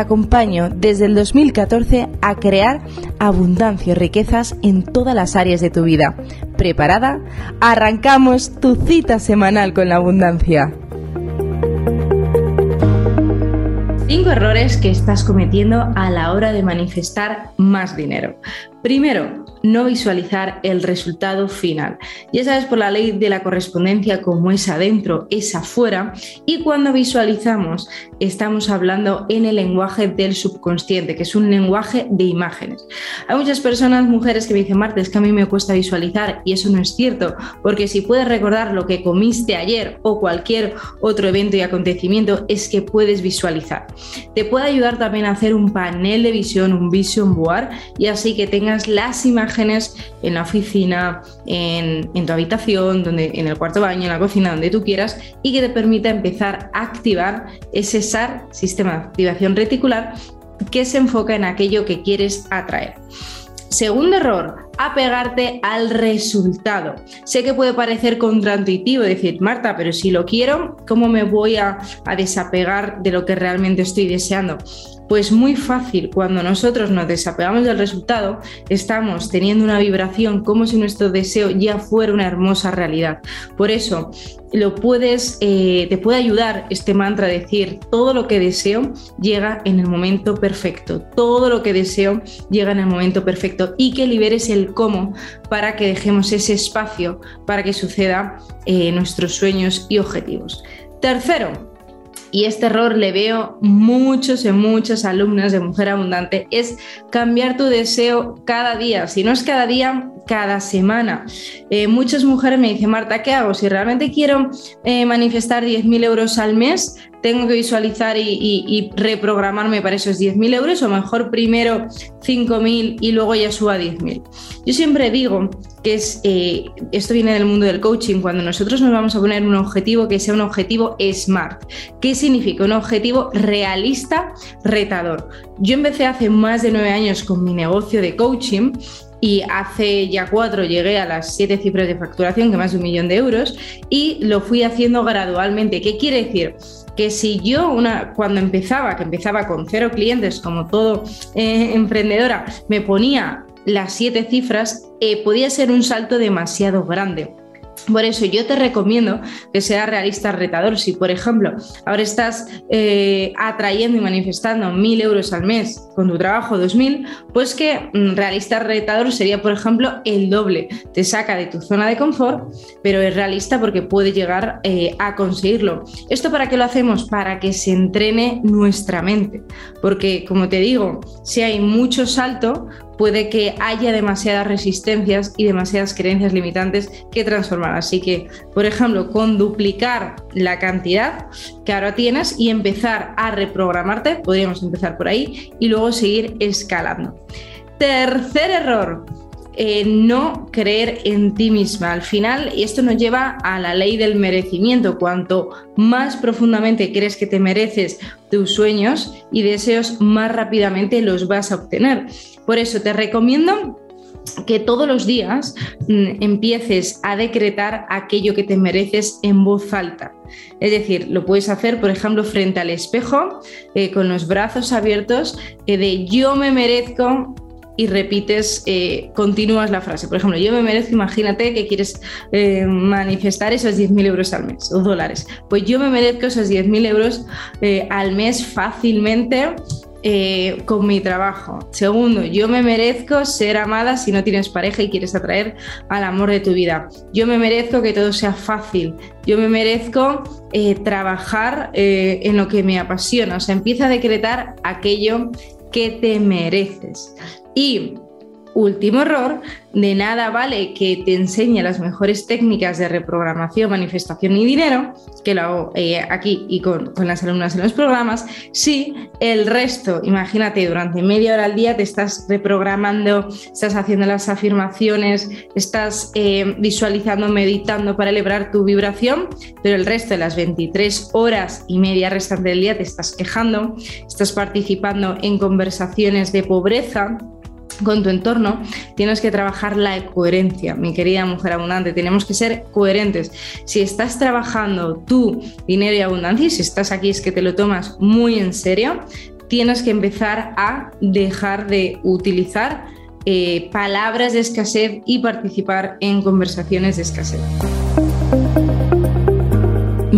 acompaño desde el 2014 a crear abundancia y riquezas en todas las áreas de tu vida. ¿Preparada? Arrancamos tu cita semanal con la abundancia. Errores que estás cometiendo a la hora de manifestar más dinero. Primero, no visualizar el resultado final. Ya sabes por la ley de la correspondencia como es adentro, es afuera y cuando visualizamos estamos hablando en el lenguaje del subconsciente, que es un lenguaje de imágenes. Hay muchas personas, mujeres que me dicen, Marta, es que a mí me cuesta visualizar y eso no es cierto, porque si puedes recordar lo que comiste ayer o cualquier otro evento y acontecimiento, es que puedes visualizar. Te puede ayudar también a hacer un panel de visión, un vision board y así que tengas las imágenes en la oficina, en, tu habitación, donde, en el cuarto baño, en la cocina, donde tú quieras, y que te permita empezar a activar ese SAR, sistema de activación reticular, que se enfoca en aquello que quieres atraer. Segundo error, apegarte al resultado. Sé que puede parecer contraintuitivo decir, Marta, pero si lo quiero, ¿cómo me voy a, desapegar de lo que realmente estoy deseando? Pues muy fácil, cuando nosotros nos desapegamos del resultado, estamos teniendo una vibración como si nuestro deseo ya fuera una hermosa realidad. Por eso, lo puedes, eh, te puede ayudar este mantra a decir, todo lo que deseo llega en el momento perfecto, todo lo que deseo llega en el momento perfecto y que liberes el cómo para que dejemos ese espacio para que suceda eh, nuestros sueños y objetivos. Tercero, y este error le veo muchos en muchas alumnas de Mujer Abundante, es cambiar tu deseo cada día. Si no es cada día, cada semana. Eh, muchas mujeres me dicen, Marta, ¿qué hago? Si realmente quiero eh, manifestar 10.000 euros al mes, tengo que visualizar y, reprogramarme para esos 10.000 euros o mejor primero 5.000 y luego ya suba a 10.000. Yo siempre digo que es, eh, esto viene del mundo del coaching, cuando nosotros nos vamos a poner un objetivo que sea un objetivo SMART. ¿Qué significa? Un objetivo realista, retador. Yo empecé hace más de nueve años con mi negocio de coaching y hace ya cuatro llegué a las siete cifras de facturación, que más de un millón de euros, y lo fui haciendo gradualmente. ¿Qué quiere decir? que si yo una, cuando empezaba, que empezaba con cero clientes, como todo eh, emprendedora, me ponía las siete cifras, eh, podía ser un salto demasiado grande. Por eso yo te recomiendo que seas realista retador. Si, por ejemplo, ahora estás eh, atrayendo y manifestando mil euros al mes con tu trabajo, dos mil, pues que mm, realista retador sería, por ejemplo, el doble. Te saca de tu zona de confort, pero es realista porque puede llegar eh, a conseguirlo. ¿Esto para qué lo hacemos? Para que se entrene nuestra mente. Porque, como te digo, si hay mucho salto, puede que haya demasiadas resistencias y demasiadas creencias limitantes que transformar. Así que, por ejemplo, con duplicar la cantidad que ahora tienes y empezar a reprogramarte, podríamos empezar por ahí y luego seguir escalando. Tercer error, eh, no creer en ti misma. Al final, esto nos lleva a la ley del merecimiento. Cuanto más profundamente crees que te mereces tus sueños y deseos, más rápidamente los vas a obtener. Por eso te recomiendo que todos los días mm, empieces a decretar aquello que te mereces en voz alta. Es decir, lo puedes hacer, por ejemplo, frente al espejo, eh, con los brazos abiertos, eh, de yo me merezco y repites, eh, continúas la frase. Por ejemplo, yo me merezco, imagínate que quieres eh, manifestar esos 10.000 euros al mes o dólares. Pues yo me merezco esos 10.000 euros eh, al mes fácilmente. con mi trabajo. Segundo, yo me merezco ser amada si no tienes pareja y quieres atraer al amor de tu vida. Yo me merezco que todo sea fácil. Yo me merezco trabajar en lo que me apasiona. O sea, empieza a decretar aquello que te mereces. Y último error, de nada vale que te enseñe las mejores técnicas de reprogramación, manifestación y dinero, que lo hago eh, aquí y con, las alumnas en los programas, si el resto, imagínate, durante media hora al día te estás reprogramando, estás haciendo las afirmaciones, estás eh, visualizando, meditando para elevar tu vibración, pero el resto de las 23 horas y media restantes del día te estás quejando, estás participando en conversaciones de pobreza, con tu entorno, tienes que trabajar la coherencia, mi querida mujer abundante, tenemos que ser coherentes. Si estás trabajando tu dinero y abundancia, y si estás aquí es que te lo tomas muy en serio, tienes que empezar a dejar de utilizar eh, palabras de escasez y participar en conversaciones de escasez.